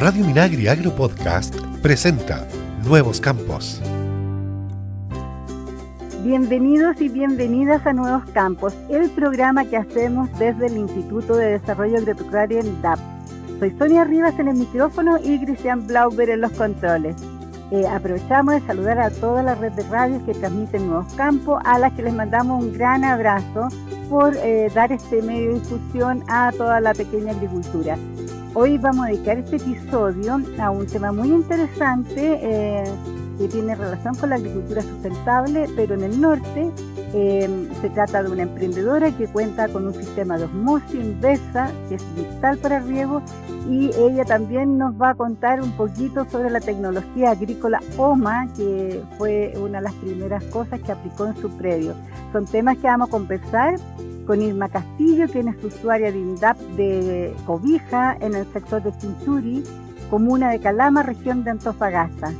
Radio Minagri Agro Podcast presenta Nuevos Campos. Bienvenidos y bienvenidas a Nuevos Campos, el programa que hacemos desde el Instituto de Desarrollo Agropecuario en DAP. Soy Sonia Rivas en el micrófono y Cristian Blauber en los controles. Eh, aprovechamos de saludar a toda la red de radios que transmiten Nuevos Campos, a las que les mandamos un gran abrazo por eh, dar este medio de difusión a toda la pequeña agricultura. Hoy vamos a dedicar este episodio a un tema muy interesante eh, que tiene relación con la agricultura sustentable, pero en el norte eh, se trata de una emprendedora que cuenta con un sistema de osmosis inversa que es vital para riego y ella también nos va a contar un poquito sobre la tecnología agrícola OMA, que fue una de las primeras cosas que aplicó en su predio. Son temas que vamos a conversar con Irma Castillo, quien es usuaria de INDAP de Cobija en el sector de Chinchuri, comuna de Calama, región de Antofagasta.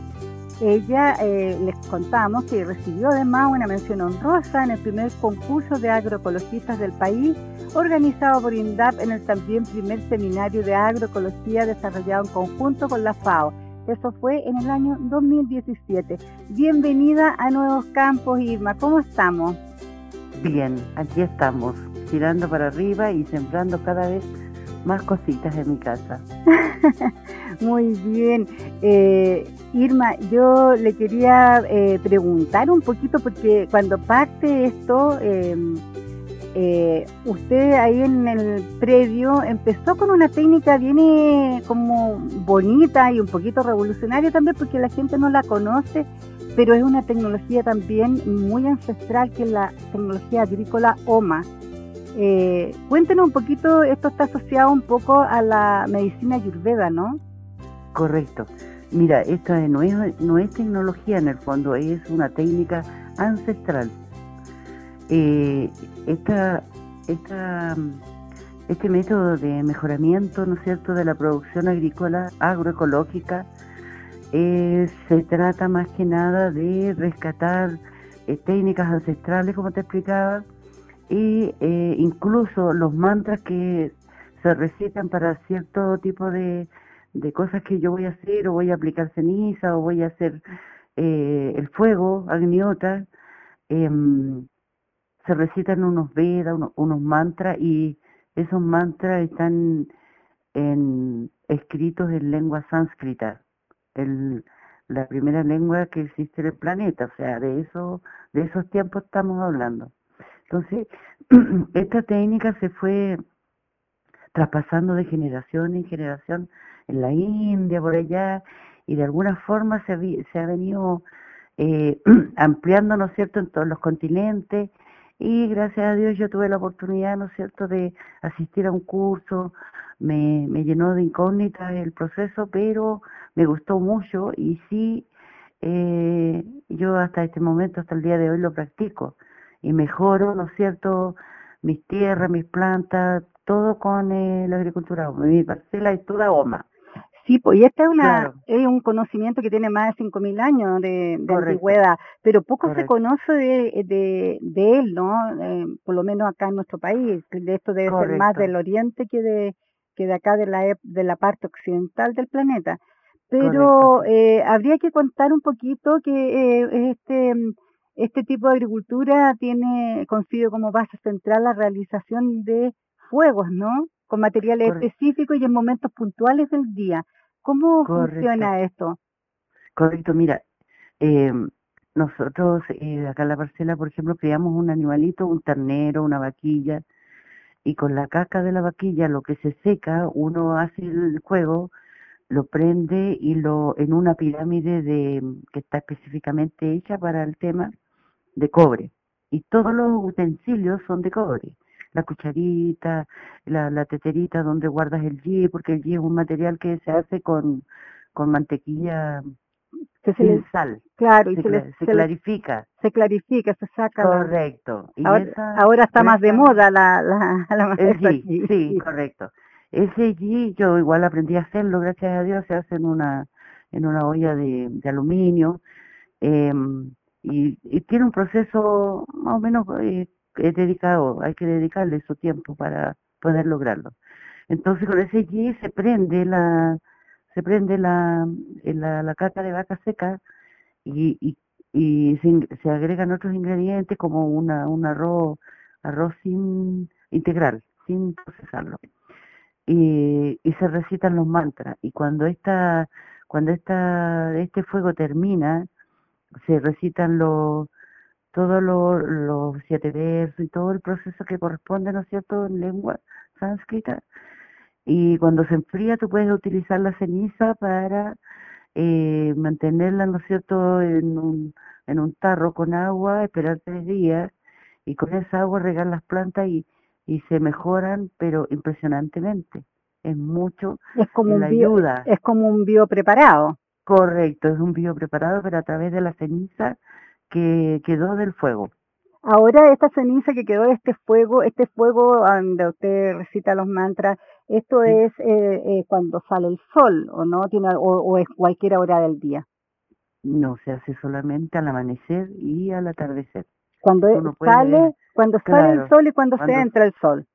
Ella eh, les contamos que recibió además una mención honrosa en el primer concurso de agroecologistas del país, organizado por INDAP en el también primer seminario de agroecología desarrollado en conjunto con la FAO. Eso fue en el año 2017. Bienvenida a Nuevos Campos, Irma. ¿Cómo estamos? Bien, aquí estamos, tirando para arriba y sembrando cada vez más cositas en mi casa. Muy bien. Eh, Irma, yo le quería eh, preguntar un poquito, porque cuando parte esto, em, eh, usted ahí en el predio empezó con una técnica bien como bonita y un poquito revolucionaria también, porque la gente no la conoce pero es una tecnología también muy ancestral que es la tecnología agrícola OMA. Eh, cuéntenos un poquito, esto está asociado un poco a la medicina ayurveda, ¿no? Correcto. Mira, esto no es, no es tecnología en el fondo, es una técnica ancestral. Eh, esta, esta, este método de mejoramiento, ¿no es cierto?, de la producción agrícola agroecológica, eh, se trata más que nada de rescatar eh, técnicas ancestrales, como te explicaba, y incluso los mantras que se recitan para cierto tipo de, de, cosas que yo voy a hacer, o voy a aplicar ceniza, o voy a hacer el fuego, agniota, em, se recitan unos Vedas, unos, unos mantras, y esos mantras están en, escritos en lengua sánscrita el, la primera lengua que existe en el planeta, o sea, de eso, de esos tiempos estamos hablando. Entonces, esta técnica se fue traspasando de generación en generación en la India, por allá, y de alguna forma se, se ha venido eh, ampliando, ¿no es cierto?, en todos los continentes, y gracias a Dios yo tuve la oportunidad, ¿no es cierto?, de asistir a un curso, me, me llenó de incógnitas el proceso, pero me gustó mucho y sí, eh, yo hasta este momento, hasta el día de hoy lo practico y mejoro, ¿no es cierto?, mis tierras, mis plantas, todo con eh, la agricultura. Mi parcela es toda OMA. Sí, pues y este es, una, es un conocimiento que tiene más de 5.000 años de, de antigüedad, pero poco se conoce de, de, de él, ¿no? Eh, por lo menos acá en nuestro país. De esto debe ser más del oriente que de, que de acá de la, de la parte occidental del planeta. Pero eh, habría que contar un poquito que eh, este, este tipo de agricultura tiene consigo como base central la realización de fuegos, ¿no? Con materiales específicos y en momentos puntuales del día. ¿Cómo funciona esto? Correcto, mira, eh, nosotros eh, acá en la parcela, por ejemplo, criamos un animalito, un ternero, una vaquilla, y con la caca de la vaquilla, lo que se seca, uno hace el juego, lo prende y lo en una pirámide de que está específicamente hecha para el tema de cobre. Y todos los utensilios son de cobre. La cucharita, la, la teterita donde guardas el ghee, porque el ghee es un material que se hace con, con mantequilla se, sin sal. Claro, y se, se, clarifica. Se clarifica, se saca. Correcto. ahora, ahora, está más de moda la, la, la sí, sí, correcto. Ese allí yo igual aprendí a hacerlo, gracias a Dios, se hace en una, en una olla de, de aluminio eh, y, y, tiene un proceso más o menos eh, dedicado, hay que dedicarle su tiempo para poder lograrlo. Entonces con ese allí se prende la, se prende la, la, la caca de vaca seca y, y, y se, se, agregan otros ingredientes como una, un arroz, arroz sin integral, sin procesarlo. Y, y se recitan los mantras. Y cuando esta, cuando esta, este fuego termina, se recitan los todos los, siete versos y todo el proceso que corresponde, ¿no es cierto?, en lengua sánscrita. Y cuando se enfría, tú puedes utilizar la ceniza para eh, mantenerla, ¿no es cierto?, en un, en un tarro con agua, esperar tres días y con esa agua regar las plantas y, y se mejoran, pero impresionantemente. Es mucho es como un ayuda. es como un biopreparado. Correcto, es un biopreparado, pero a través de la ceniza que quedó del fuego. Ahora esta ceniza que quedó de este fuego, este fuego donde usted recita los mantras, esto es eh, eh, cuando sale el sol, ¿o no? Tiene o, es cualquier hora del día. No, se hace solamente al amanecer y al atardecer. Cuando sale, cuando sale el sol y cuando, se entra el sol.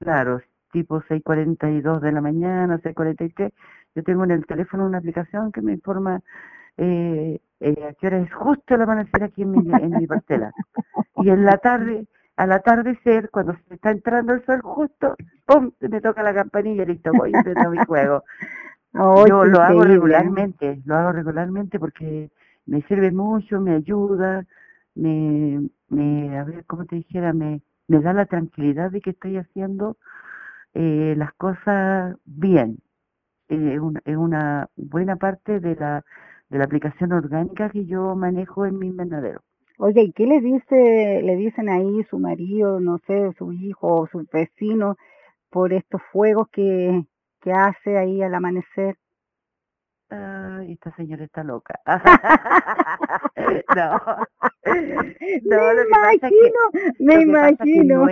Claro, tipo 6:42 de la mañana, 6:43. Yo tengo en el teléfono una aplicación que me informa eh, eh, a qué hora es justo el amanecer aquí en mi, en mi parcela. Y en la tarde, al atardecer, cuando se está entrando el sol justo, ¡pum! me toca la campanilla y listo, voy empiezo mi juego. Yo lo hago regularmente, lo hago regularmente porque me sirve mucho, me ayuda, me, me a ver, como te dijera, me, me da la tranquilidad de que estoy haciendo eh, las cosas bien. Eh, es una buena parte de la de la aplicación orgánica que yo manejo en mi invernadero. Oye, ¿y qué le dice, le dicen ahí su marido, no sé, su hijo o su vecino por estos fuegos que, que hace ahí al amanecer? Ay, esta señora está loca. no. no, me imagino, me imagino.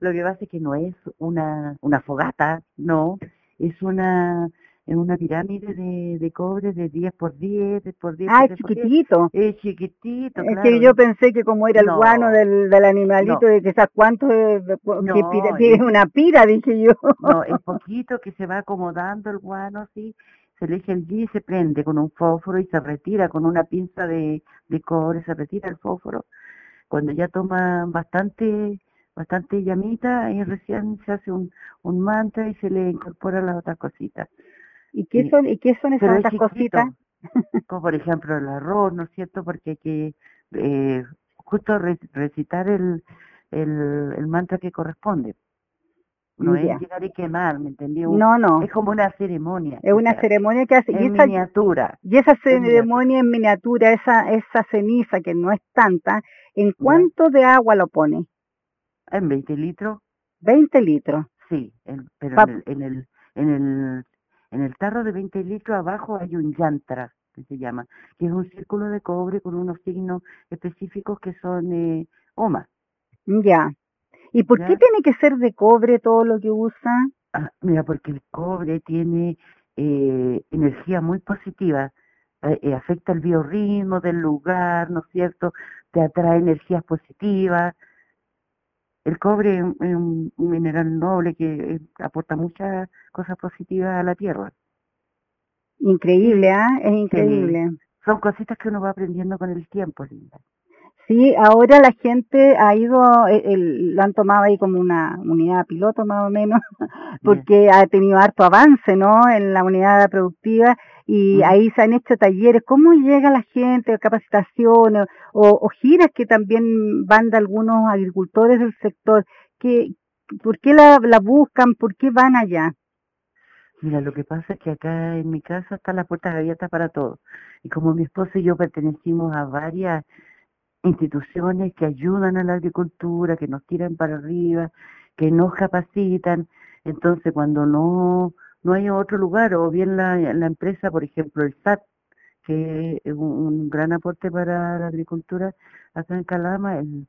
lo que pasa es que no es una, una fogata, no, es una en una pirámide de, de cobre de 10 por 10, por 10. Ah, es chiquitito. Es chiquitito, Es que yo pensé que como era el guano del, del animalito, de que sabes cuánto, que tiene una pira, dije yo. No, es poquito que se va acomodando el guano, sí. Se le echa el y se prende con un fósforo y se retira con una pinza de, de cobre, se retira el fósforo. Cuando ya toma bastante bastante llamita y recién se hace un, un mantra y se le incorpora las otras cositas. ¿Y qué son, y qué son esas otras cositas? Como por ejemplo el arroz, ¿no es cierto? Porque hay que eh, justo recitar el, el, el mantra que corresponde. No es llegar y quemar, ¿me entendió? No, no. Es como una ceremonia. Es una ceremonia que hace. En miniatura. Y esa ceremonia en miniatura, esa, esa ceniza que no es tanta, ¿en cuánto de agua lo pone? En 20 litros. 20 litros. Sí, pero en, el, en, el, en el en el tarro de 20 litros abajo hay un yantra, que se llama, que es un círculo de cobre con unos signos específicos que son eh, OMA. Ya. ¿Y por qué tiene que ser de cobre todo lo que usa? Ah, mira, porque el cobre tiene eh, energía muy positiva, eh, eh, afecta el biorritmo del lugar, ¿no es cierto? Te atrae energías positivas, el cobre es un, mineral noble que eh, aporta muchas cosas positivas a la tierra. Increíble, ¿ah? Es increíble. Son cositas que uno va aprendiendo con el tiempo, Linda. Sí, ahora la gente ha ido, eh, lo han tomado ahí como una unidad piloto más o menos, porque ha tenido harto avance, ¿no? En la unidad productiva y ahí se han hecho talleres. ¿Cómo llega la gente, capacitaciones o, giras que también van de algunos agricultores del sector? ¿Qué, ¿Por qué la, la buscan? ¿Por qué van allá? Mira, lo que pasa es que acá en mi casa están las puertas abiertas para todos. Y como mi esposo y yo pertenecimos a varias instituciones que ayudan a la agricultura, que nos tiran para arriba, que nos capacitan. Entonces, cuando no, no hay otro lugar, o bien la, la empresa, por ejemplo, el SAT, que es un, gran aporte para la agricultura acá en Calama, el,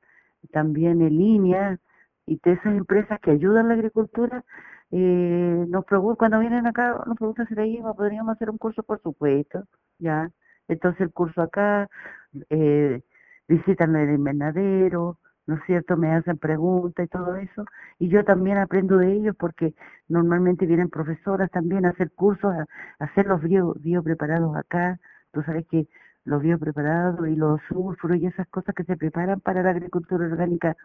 también en línea, y de esas empresas que ayudan a la agricultura, eh, nos cuando vienen acá, nos preguntan si podríamos hacer un curso, por supuesto, ya. Entonces el curso acá, eh, visitan el invernadero, ¿no es cierto? Me hacen preguntas y todo eso, y yo también aprendo de ellos porque normalmente vienen profesoras también a hacer cursos, a, hacer los bio, preparados acá, tú sabes que los biopreparados y los sulfuros y esas cosas que se preparan para la agricultura orgánica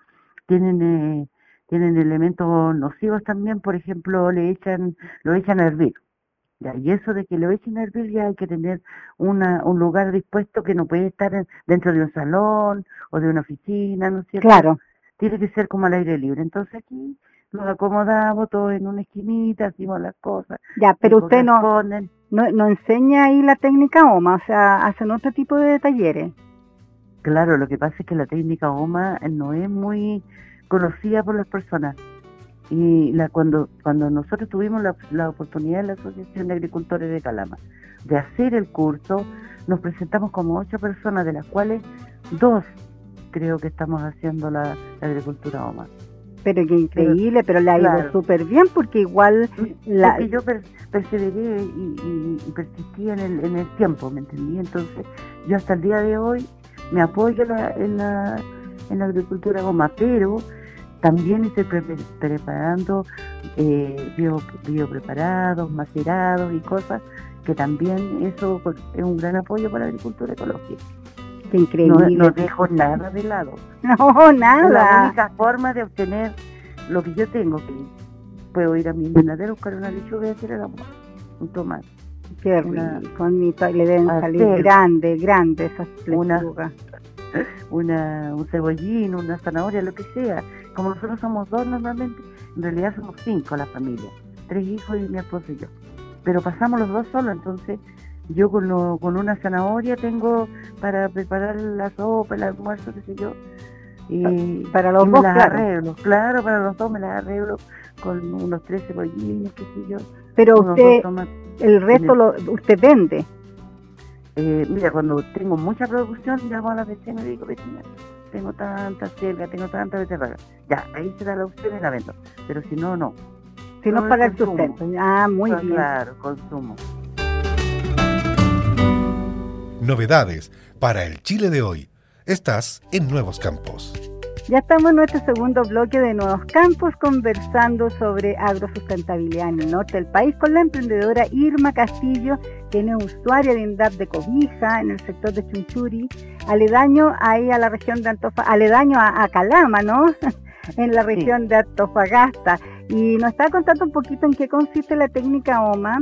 tienen eh, tienen elementos nocivos también, por ejemplo, le echan lo echan a hervir. Ya, y eso de que lo echen a hervir ya hay que tener una, un lugar dispuesto que no puede estar dentro de un salón o de una oficina, ¿no es cierto? Claro. Tiene que ser como al aire libre. Entonces aquí nos acomodamos todos en una esquinita, hacemos las cosas. Ya, pero usted no, no, no enseña ahí la técnica OMA, o sea, hacen otro tipo de talleres. Claro, lo que pasa es que la técnica OMA no es muy conocida por las personas. Y la, cuando, cuando nosotros tuvimos la, la oportunidad en la Asociación de Agricultores de Calama de hacer el curso, nos presentamos como ocho personas, de las cuales dos creo que estamos haciendo la, agricultura OMA. Pero qué increíble, pero, le ha ido súper bien porque igual... La... yo perseveré y, y, persistí en el, en el tiempo, ¿me entendí? Entonces yo hasta el día de hoy me apoyo en la, en la agricultura goma, pero también estoy preparando eh, bio, biopreparados, macerados y cosas que también eso es un gran apoyo para la agricultura ecológica. Qué increíble. No, dejo nada de lado. No, nada. la única forma de obtener lo que yo tengo, que puedo ir a mi invernadero, buscar una lechuga y hacer el amor, un tomate. Qué rico, le deben salir grandes, grandes esas lechugas una, un cebollín, una zanahoria, lo que sea. Como nosotros somos dos normalmente, en realidad somos cinco la familia, tres hijos y mi esposo y yo. Pero pasamos los dos solos, entonces yo con, lo, con una zanahoria tengo para preparar la sopa, el almuerzo, qué sé yo. Y para los dos, claro. arreglo, claro, para los dos me las arreglo con unos tres cebollines, qué sé yo. Pero usted, el resto lo, usted vende. Eh, mira, cuando tengo mucha producción, llamo a la vecina y digo, vecina, tengo tanta selga, tengo tanta beterraga. Ya, ahí se da la opción y la vendo. Pero si no, no. Si no, para el sustento. Ah, muy bien. Claro, consumo. Novedades para el Chile de hoy. Estás en Nuevos Campos. Ya estamos en nuestro segundo bloque de Nuevos Campos conversando sobre agrosustentabilidad en el norte del país con la emprendedora Irma Castillo, es usuaria de INDAP de Cobija en el sector de Chunchuri, aledaño ahí a la región de Antofagasta, aledaño a, Calama, ¿no? en la región de Antofagasta. Y nos está contando un poquito en qué consiste la técnica OMA,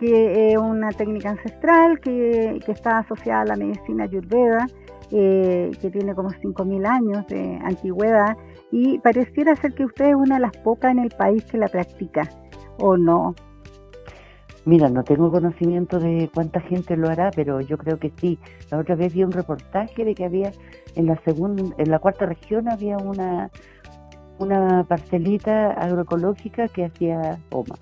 que es una técnica ancestral que, que está asociada a la medicina ayurveda eh, que tiene como 5.000 años de antigüedad y pareciera ser que usted es una de las pocas en el país que la practica, ¿o no? Mira, no tengo conocimiento de cuánta gente lo hará, pero yo creo que sí. La otra vez vi un reportaje de que había en la segunda, en la cuarta región había una una parcelita agroecológica que hacía OMA.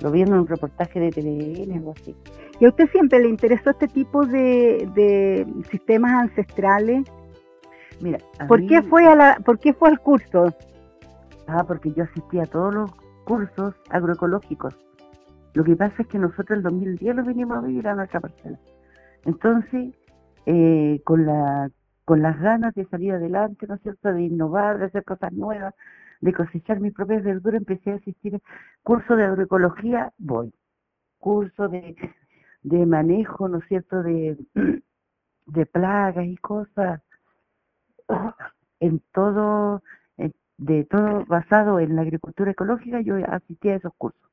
Lo vi en un reportaje de TVN, algo así. ¿Y a usted siempre le interesó este tipo de, sistemas ancestrales? Mira, ¿por qué fue a la, por qué fue al curso? Ah, porque yo asistí a todos los cursos agroecológicos. Lo que pasa es que nosotros en 2010 lo vinimos a vivir a nuestra parcela. Entonces, eh, con la con las ganas de salir adelante, ¿no es cierto?, de innovar, de hacer cosas nuevas, de cosechar mis propias verduras, empecé a asistir a cursos de agroecología, voy. Curso de manejo, ¿no es cierto?, de, de plagas y cosas, en todo, de todo basado en la agricultura ecológica, yo asistí a esos cursos.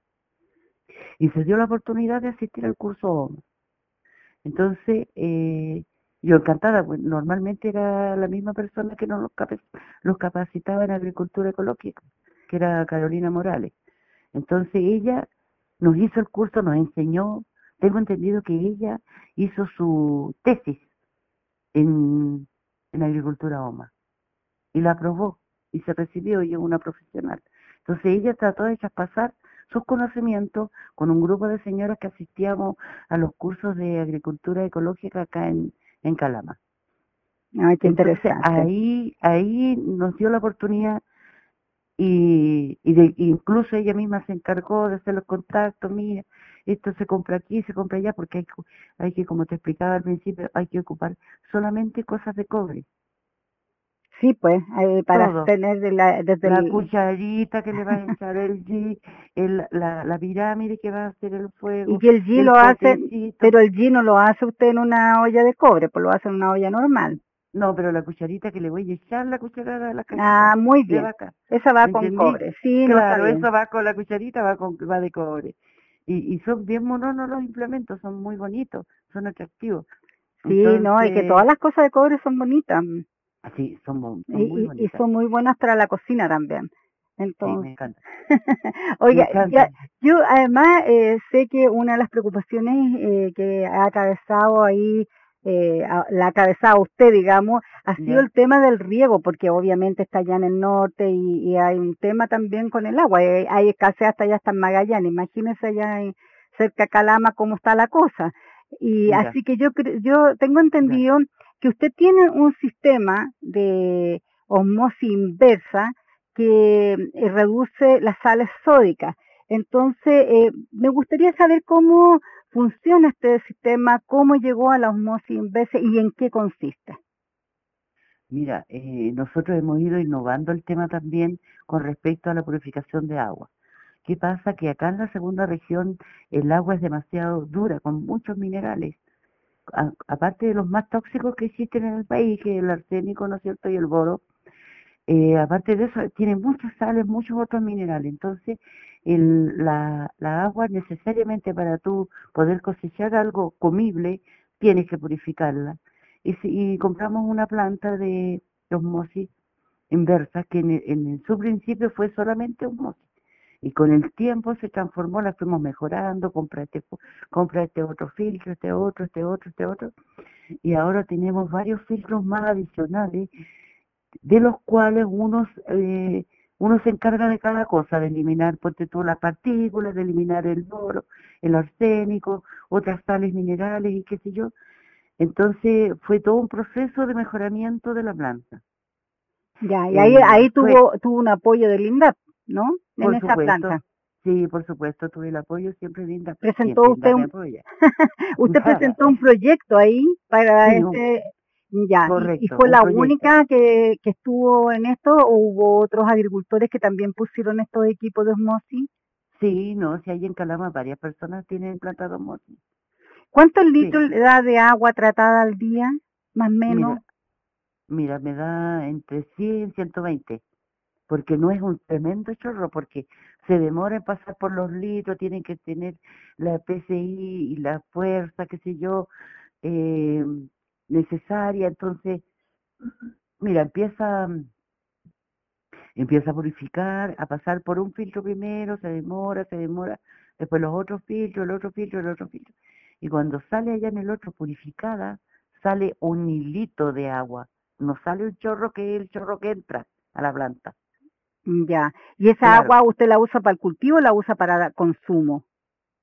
Y se dio la oportunidad de asistir al curso OMA. Entonces, eh, yo encantada, pues normalmente era la misma persona que nos los capacitaba en agricultura ecológica, que era Carolina Morales. Entonces ella nos hizo el curso, nos enseñó tengo entendido que ella hizo su tesis en, en agricultura OMA y la aprobó y se recibió y es una profesional. Entonces ella trató de pasar sus conocimientos con un grupo de señoras que asistíamos a los cursos de agricultura ecológica acá en, en Calama. Ay, qué interesante. ahí, ahí nos dio la oportunidad y, y de, incluso ella misma se encargó de hacer los contactos, mira, esto se compra aquí, se compra allá, porque hay, hay que, como te explicaba al principio, hay que ocupar solamente cosas de cobre. Sí, pues, eh, para tener la, desde la cucharita que le va a echar el G, el, la, la pirámide que va a hacer el fuego. Y que el G lo hace, pero el G no lo hace usted en una olla de cobre, pues lo hace en una olla normal. No, pero la cucharita que le voy a echar la cucharada a la Ah, muy bien. Esa va con cobre, sí. Claro, eso va con la cucharita, va, con, va de cobre. Y, y son bien mononos los implementos, son muy bonitos, son atractivos. Sí, no, y que todas las cosas de cobre son bonitas. Sí, son, muy bonitas. Y son muy buenas para la cocina también. Entonces, me encanta. Oiga, yo además eh, sé que una de las preocupaciones eh, que ha atravesado ahí, eh, la ha atravesado usted, digamos, ha sido el tema del riego, porque obviamente está allá en el norte y, hay un tema también con el agua. Hay, hay escasez hasta allá, hasta en Magallanes. Imagínese allá en, cerca de Calama cómo está la cosa. Y así que yo, yo tengo entendido que usted tiene un sistema de osmosis inversa que eh, reduce las sales sódicas. Entonces, eh, me gustaría saber cómo funciona este sistema, cómo llegó a la osmosis inversa y en qué consiste. Mira, eh, nosotros hemos ido innovando el tema también con respecto a la purificación de agua. ¿Qué pasa? Que acá en la segunda región el agua es demasiado dura, con muchos minerales. Aparte de los más tóxicos que existen en el país, que el arsénico, ¿no es cierto?, y el boro, eh, aparte de eso, tiene muchas sales, muchos otros minerales. Entonces, la agua necesariamente para tú poder cosechar algo comible, tienes que purificarla. Y, si, compramos una planta de osmosis inversa que en, en su principio fue solamente osmosis y con el tiempo se transformó, la fuimos mejorando, compra este, compra este otro filtro, este otro, este otro, este otro, y ahora tenemos varios filtros más adicionales, de los cuales unos, eh, uno se encarga de cada cosa, de eliminar, ponte tú, las partículas, de eliminar el boro, el arsénico, otras sales minerales y qué sé yo. Entonces fue todo un proceso de mejoramiento de la planta. Ya, y ahí, ahí tuvo, tuvo un apoyo del INDAP. ¿No? En esa planta. Sí, por supuesto, tuve el apoyo siempre Linda. Presentó usted un usted presentó un proyecto ahí para este ya y fue la única que, que estuvo en esto o hubo otros agricultores que también pusieron estos equipos de osmosis. Sí, no, si hay en Calama varias personas tienen planta de osmosis. ¿Cuántos litros le da de agua tratada al día, más o menos? Mira, mira, me da entre 100 y 120 porque no es un tremendo chorro, porque se demora en pasar por los litros, tienen que tener la PCI y la fuerza, qué sé yo, eh, necesaria, entonces, mira, empieza empieza a purificar, a pasar por un filtro primero, se demora, se demora, después los otros filtros, el otro filtro, el otro filtro. Y cuando sale allá en el otro purificada, sale un hilito de agua, no sale un chorro que es el chorro que entra a la planta. Mm, ya. ¿Y esa agua usted la usa para el cultivo o la usa para consumo?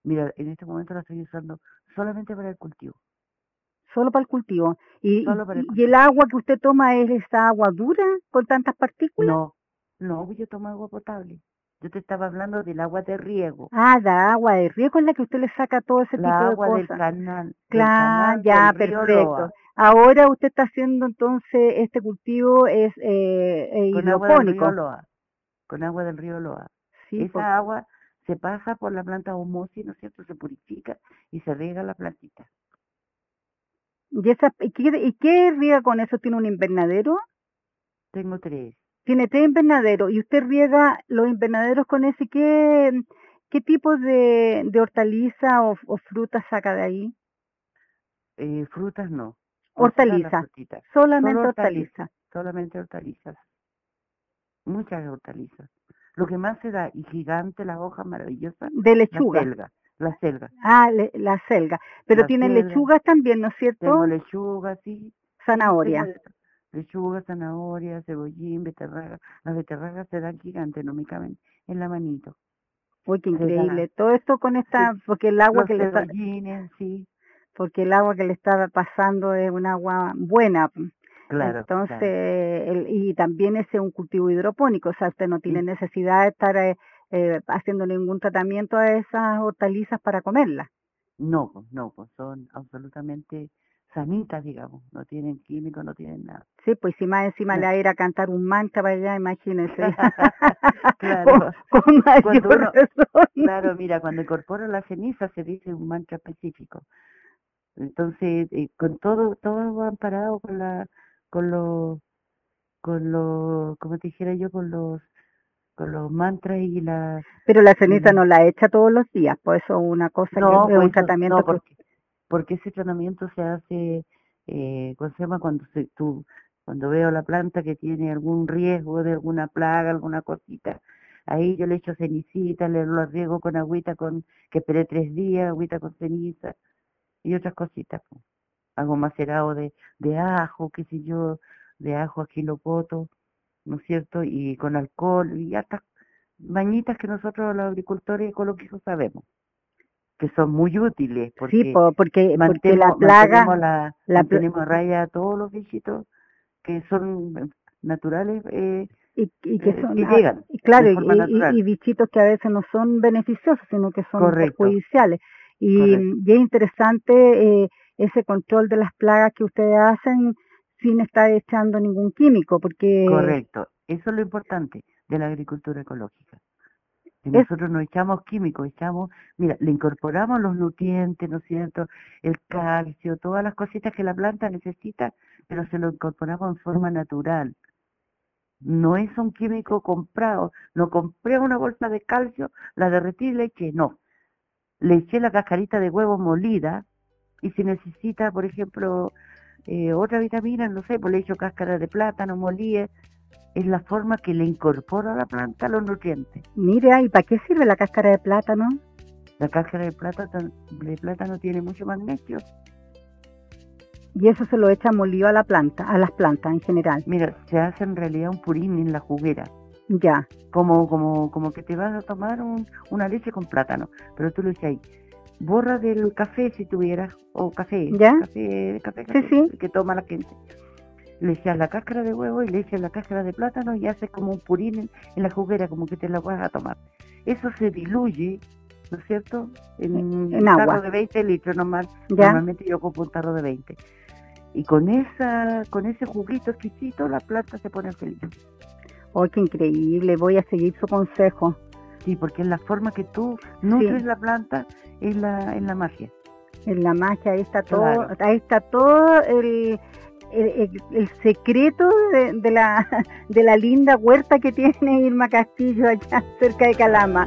Mira, en este momento la estoy usando solamente para el cultivo. Solo para el cultivo. ¿Y, el, ¿y el agua que usted toma es esa agua dura con tantas partículas? No, no, yo tomo agua potable. Yo te estaba hablando del agua de riego. Ah, la agua de riego es la que usted le saca todo ese tipo de cosas. Agua del canal. Claro, ya, perfecto. Ahora usted está haciendo entonces este cultivo es eh, eh hidropónico con agua del río Loa. Esa agua se pasa por la planta homosis, ¿no es cierto? Se purifica y se riega la plantita. ¿Y, esa, y, qué, ¿Y qué riega con eso? ¿Tiene un invernadero? Tengo tres. Tiene tres invernaderos. ¿Y usted riega los invernaderos con ese? ¿Qué, qué tipo de, de hortaliza o, frutas saca de ahí? Eh, frutas no. Hortaliza. Solamente hortaliza. Solamente hortalizas muchas hortalizas. Lo que más se da, y gigante, la hoja maravillosa. De lechuga. La selga. La selga. Ah, la selga. Pero tienen lechugas también, ¿no es cierto? Tengo lechuga, sí. Zanahoria. lechuga, zanahoria, cebollín, beterraga. Las beterragas se dan gigantes, no me caben en la manito. Uy, qué increíble. Todo esto con esta, porque el agua que le está... sí. Porque el agua que le está pasando es un agua buena. Claro. Entonces, y también ese es un cultivo hidropónico, o sea, usted no tiene necesidad de estar eh, eh, haciendo ningún tratamiento a esas hortalizas para comerlas. No, no, pues son absolutamente sanitas, digamos, no tienen químicos, no tienen nada. Sí, pues si más encima le va a ir a cantar un mantra para allá, imagínese. claro. Con, con mayor uno- razón. Claro, mira, cuando incorpora la ceniza se dice un mantra específico. Entonces, eh, con todo, todo va amparado con la, con los, con los, como te dijera yo, con los, con los mantras y la, Pero la ceniza no la echa todos los días, pues eso es una cosa no, que es un pues tratamiento no, que- porque, porque ese tratamiento se hace, eh, ¿cómo se llama? Cuando se, tú, cuando veo la planta que tiene algún riesgo de alguna plaga, alguna cosita, ahí yo le echo cenicita, le lo riego con agüita con, que esperé tres días, agüita con ceniza y otras cositas. po. Hago macerado de, de ajo, qué sé yo, de ajo aquilopoto, ¿no es cierto? Y con alcohol y hasta bañitas que nosotros los agricultores ecológicos sabemos que son muy útiles porque sí, po, porque, porque la plaga, mantenemos, la, la mantenemos raya a todos los bichitos que son eh, naturales eh, y, y que eh, son, que llegan y claro, y, bichitos que a veces no son beneficiosos, sino que son Correcto. perjudiciales. Y, es interesante eh, ese control de las plagas que ustedes hacen sin estar echando ningún químico, porque correcto eso es lo importante de la agricultura ecológica. Nosotros no echamos químicos echamos mira le incorporamos los nutrientes no es cierto el calcio todas las cositas que la planta necesita pero se lo incorporamos en forma natural. No es un químico comprado no compré una bolsa de calcio la derretí y le eché no. Le eché la cascarita de huevo molida y si necesita, por ejemplo, eh, otra vitamina, no sé, pues le echo cáscara de plátano, molía, es la forma que le incorpora a la planta los nutrientes. mire, ¿y para qué sirve la cáscara de plátano? La cáscara de plátano, de plátano tiene mucho magnesio. Y eso se lo echa molido a la planta, a las plantas en general. Mira, se hace en realidad un purín en la juguera, Ya, como como como que te vas a tomar un- una leche con plátano, pero tú lo echas ahí. Borra del café si tuvieras, o café, ¿Ya? café, café, café, sí. que toma la gente. Le echas la cáscara de huevo y le echas la cáscara de plátano y haces como un purín en, en la juguera, como que te la vas a tomar. Eso se diluye, ¿no es cierto? En, En un agua. tarro de 20 litros normal. ya. Normalmente yo ocupo un tarro de 20. Y con esa con ese juguito exquisito la planta se pone feliz. Oh, qué increíble, voy a seguir su consejo. Sí, porque es la forma que tú nutres la planta, es la, es la magia. En la magia, ahí está todo, Claro. ahí está todo el, el, el- el secreto de, de la, de la linda huerta que tiene Irma Castillo allá cerca de Calama.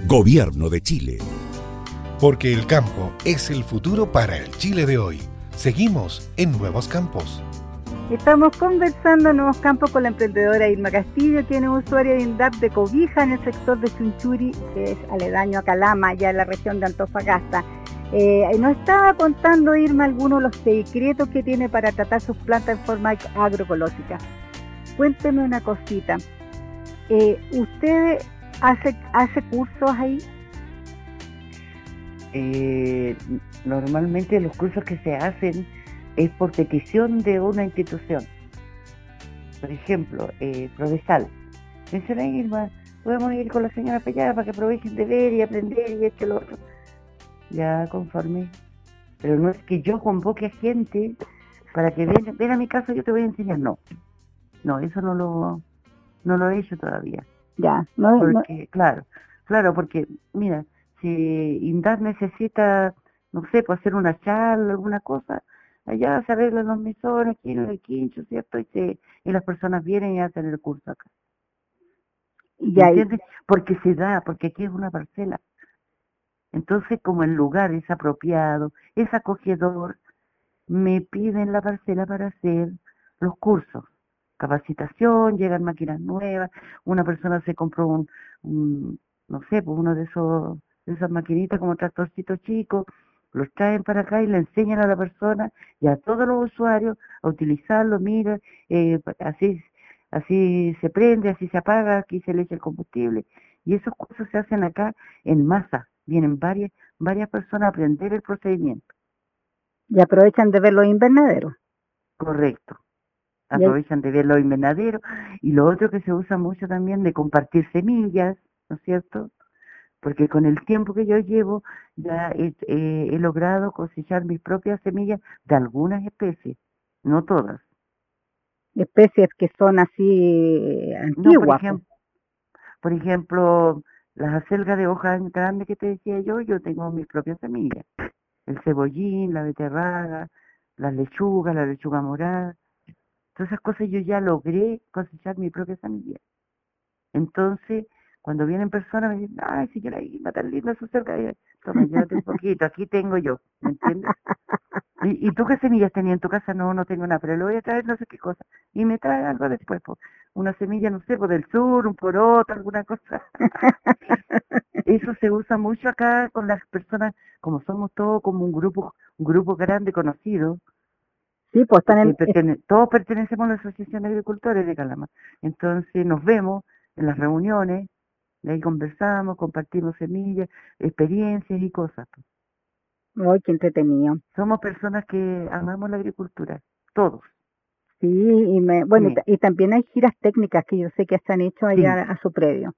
Gobierno de Chile. Porque el campo es el futuro para el Chile de hoy. Seguimos en Nuevos Campos. Estamos conversando en Nuevos Campos con la emprendedora Irma Castillo, quien es usuaria de INDAP de Cobija en el sector de Chunchuri, que es aledaño a Calama, allá en la región de Antofagasta. Eh, nos estaba contando Irma algunos de los secretos que tiene para tratar sus plantas en forma agroecológica. Cuénteme una cosita. Eh, ¿Usted hace, hace cursos ahí? Eh, normalmente los cursos que se hacen es por petición de una institución. Por ejemplo, eh, Prodesal. Me dice la Irma, podemos ir con la señora Pellada para que aprovechen de ver y aprender y esto y lo otro. Ya conforme. Pero no es que yo convoque a gente para que ven, ven a mi casa yo te voy a enseñar. No. No, eso no lo, no lo he hecho todavía. Ya, no, no- Porque, claro, claro, porque, mira, si INDAP necesita, no sé, pues hacer una charla, alguna cosa, allá se arreglan los mesones, aquí en el quincho, ¿cierto? Y, se, y las personas vienen y hacen el curso acá. ya, y- ¿Entiendes? Porque se da, porque aquí es una parcela. Entonces, como el lugar es apropiado, es acogedor, me piden la parcela para hacer los cursos. Capacitación, llegan máquinas nuevas, una persona se compró un, un, no sé, pues uno de esos de esas maquinitas como tractorcito chico los traen para acá y le enseñan a la persona y a todos los usuarios a utilizarlo, mira, eh, así, así se prende, así se apaga, aquí se le echa el combustible. Y esas cosas se hacen acá en masa, vienen varias, varias personas a aprender el procedimiento. Y aprovechan de ver los invernaderos. Correcto. Aprovechan de ver los invernaderos. Y lo otro que se usa mucho también de compartir semillas, ¿no es cierto? porque con el tiempo que yo llevo ya he, logrado cosechar mis propias semillas de algunas especies, no todas. Especies que son así antiguas. Pues. por, ejemplo, las acelgas de hojas grandes que te decía yo, yo tengo mis propias semillas. El cebollín, la beterraga, las lechugas, la lechuga morada. Todas esas cosas yo ya logré cosechar mi propia semilla. Entonces, cuando vienen personas me dicen, ay, señora Irma, tan linda su cerca. Toma, llévate un poquito, aquí tengo yo, ¿me entiendes? ¿Y, ¿Y, tú qué semillas tenías en tu casa? No, no tengo nada, pero le voy a traer no sé qué cosa. Y me trae algo después, pues, una semilla, no sé, pues del sur, un poroto, alguna cosa. Eso se usa mucho acá con las personas, como somos todos como un grupo, un grupo grande conocido. Sí, pues están en... todos pertenecemos a la Asociación de Agricultores de Calama. Entonces nos vemos en las reuniones ahí conversamos, compartimos semillas, experiencias y cosas. Ay, qué entretenido. Somos personas que amamos la agricultura, todos. Sí, y me, bueno, Y, también hay giras técnicas que yo sé que se han hecho allá a su predio.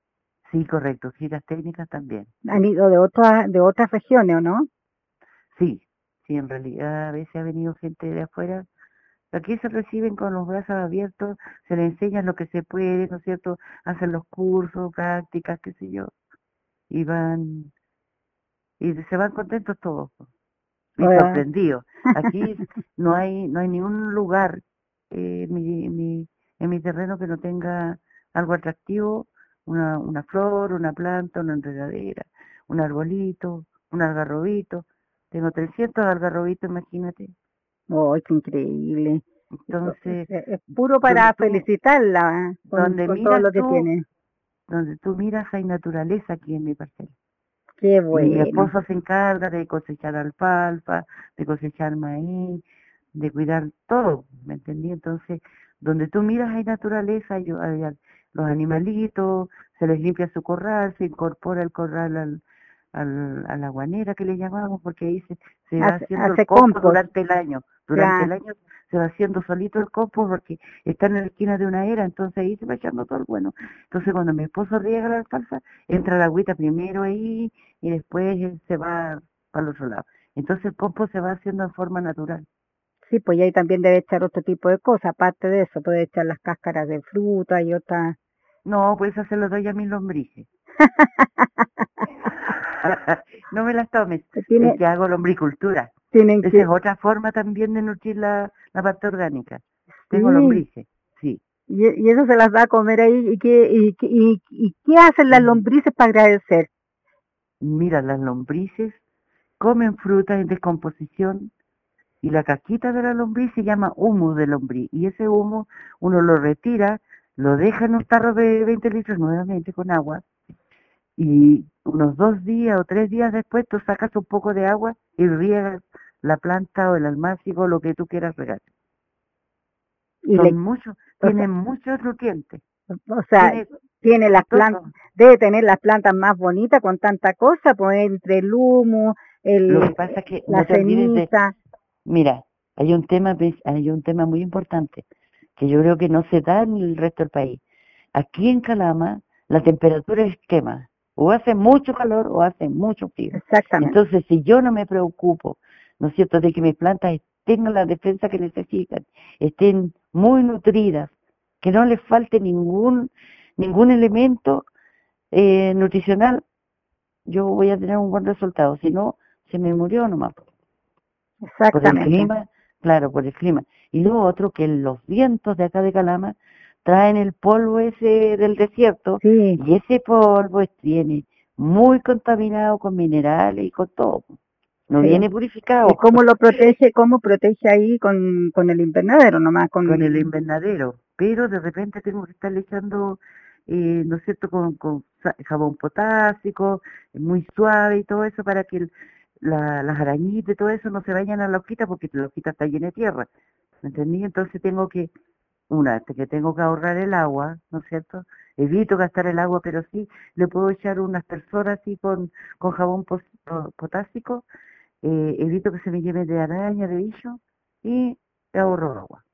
Sí, correcto, giras técnicas también. ¿Han ido de, otras de otras regiones o no? Sí, sí, en realidad a veces ha venido gente de afuera Aquí se reciben con los brazos abiertos, se les enseña lo que se puede, ¿no es cierto? Hacen los cursos, prácticas, qué sé yo, y van, y se van contentos todos, y sorprendidos. Aquí no hay, no hay ningún lugar eh, mi, mi, en mi terreno que no tenga algo atractivo, una, una flor, una planta, una enredadera, un arbolito, un algarrobito. Tengo 300 algarrobitos, imagínate. ¡Oh, qué increíble! Entonces, es, puro para felicitarla con, donde todo lo que tiene. Donde tú miras hay naturaleza aquí en mi parcela. Qué bueno. mi esposo se encarga de cosechar alfalfa, de cosechar maíz, de cuidar todo, ¿me entendí? Entonces, donde tú miras hay naturaleza, hay, los animalitos, se les limpia su corral, se incorpora el corral al, al, a la guanera que le llamamos, porque ahí se, se va haciendo el compost, durante el año. Durante el año se va haciendo solito el compost porque está en la esquina de una era, entonces ahí se va echando todo el bueno. Entonces cuando mi esposo riega la alfalfa, entra la agüita primero ahí y después se va para el otro lado. Entonces el compost se va haciendo en forma natural. Sí, pues ahí también debe echar otro tipo de cosas, aparte de eso, puede echar las cáscaras de fruta y otras... No, pues eso se lo doy a mis lombrices. no me las tomes, es que hago lombricultura. Tienen Esa es otra forma también de nutrir la, la parte orgánica. Tengo lombrices, sí. Y, y, eso se las da a comer ahí. ¿Y qué, y, y, y qué hacen las mm. lombrices para agradecer? Mira, las lombrices comen frutas en descomposición y la caquita de la lombriz se llama humo de lombriz. Y ese humo uno lo retira, lo deja en un tarro de 20 litros nuevamente con agua y unos dos días o tres días después tú sacas un poco de agua y riegas la planta o el almácigo, lo que tú quieras regar. Y Son muchos, tienen muchos nutrientes. O sea, tiene, las plantas, debe tener las plantas más bonitas con tanta cosa, pues entre el humo, el, lo que pasa que la ceniza. mira, hay un tema, hay un tema muy importante que yo creo que no se da en el resto del país. Aquí en Calama la temperatura es extrema, o hace mucho calor o hace mucho frío. Exactamente. Entonces, si yo no me preocupo, ¿no es cierto?, de que mis plantas tengan la defensa que necesitan, estén muy nutridas, que no les falte ningún ningún elemento eh, nutricional, yo voy a tener un buen resultado. Si no, se me murió nomás. Exactamente. Por el clima, claro, por el clima. Y lo otro, que los vientos de acá de Calama traen el polvo ese del desierto y ese polvo viene muy contaminado con minerales y con todo. No viene purificado. ¿Y cómo lo protege? ¿Cómo protege ahí con, con el invernadero nomás? Con... con el invernadero. Pero de repente tengo que estar echando, eh, ¿no es cierto?, con, con jabón potásico, muy suave y todo eso para que las arañitas y todo eso no se vayan a la hojita porque la hojita está llena de tierra. ¿Me entendí? Entonces tengo que, una, que tengo que ahorrar el agua, ¿no es cierto? Evito gastar el agua, pero sí le puedo echar unas personas así con, con jabón potásico, eh, evito que se me lleve de araña, de bicho y ahorro agua.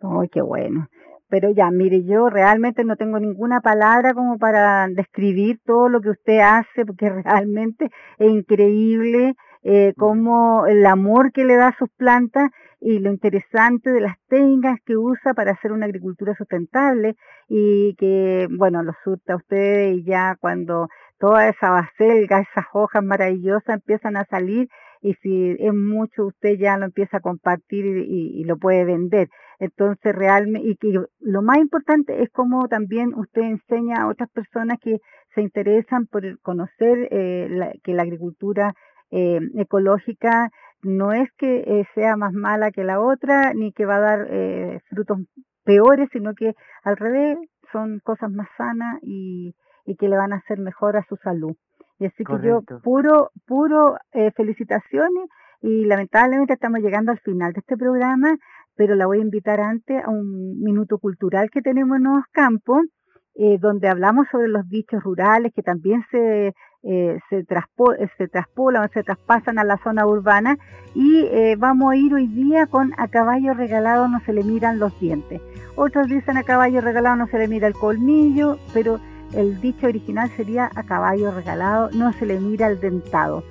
¡Ay, qué bueno! Pero ya, mire, yo realmente no tengo ninguna palabra como para describir todo lo que usted hace, porque realmente es increíble eh, como el amor que le da a sus plantas y lo interesante de las técnicas que usa para hacer una agricultura sustentable y que, bueno, lo surta a ustedes y ya cuando toda esa baselga, esas hojas maravillosas empiezan a salir y si es mucho usted ya lo empieza a compartir y, lo puede vender. Entonces realmente, y que lo más importante es como también usted enseña a otras personas que se interesan por conocer eh, que la agricultura eh, ecológica no es que eh, sea más mala que la otra ni que va a dar eh, frutos peores, sino que al revés son cosas más sanas y, y que le van a hacer mejor a su salud. Y así que yo puro, puro eh, felicitaciones y lamentablemente estamos llegando al final de este programa, pero la voy a invitar antes a un minuto cultural que tenemos en Nuevos Campos, eh, donde hablamos sobre los dichos rurales que también se, eh, se, traspo se traspolan, se traspasan a la zona urbana y eh, vamos a ir hoy día con a caballo regalado no se le miran los dientes. Otros dicen a caballo regalado no se le mira el colmillo, pero el dicho original sería a caballo regalado no se le mira el dentado.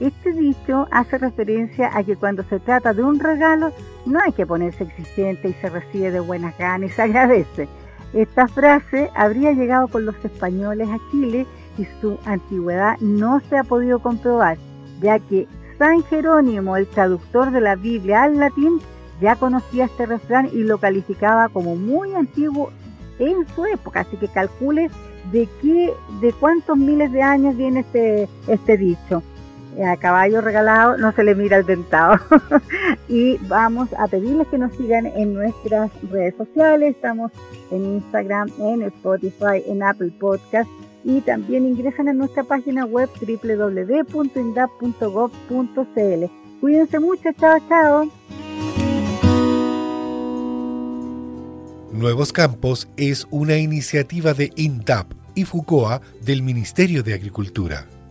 Este dicho hace referencia a que cuando se trata de un regalo no hay que ponerse exigente y se recibe de buenas ganas y se agradece. Esta frase habría llegado con los españoles a Chile y su antigüedad no se ha podido comprobar, ya que San Jerónimo, el traductor de la Biblia al latín, ya conocía este refrán y lo calificaba como muy antiguo en su época, así que calcule de qué, de cuántos miles de años viene este, este dicho. A caballo regalado no se le mira el dentado. y vamos a pedirles que nos sigan en nuestras redes sociales. Estamos en Instagram, en Spotify, en Apple Podcast y también ingresan a nuestra página web www.indap.gov.cl. Cuídense mucho, chao, chao. Nuevos Campos es una iniciativa de INDAP y FUCOA del Ministerio de Agricultura.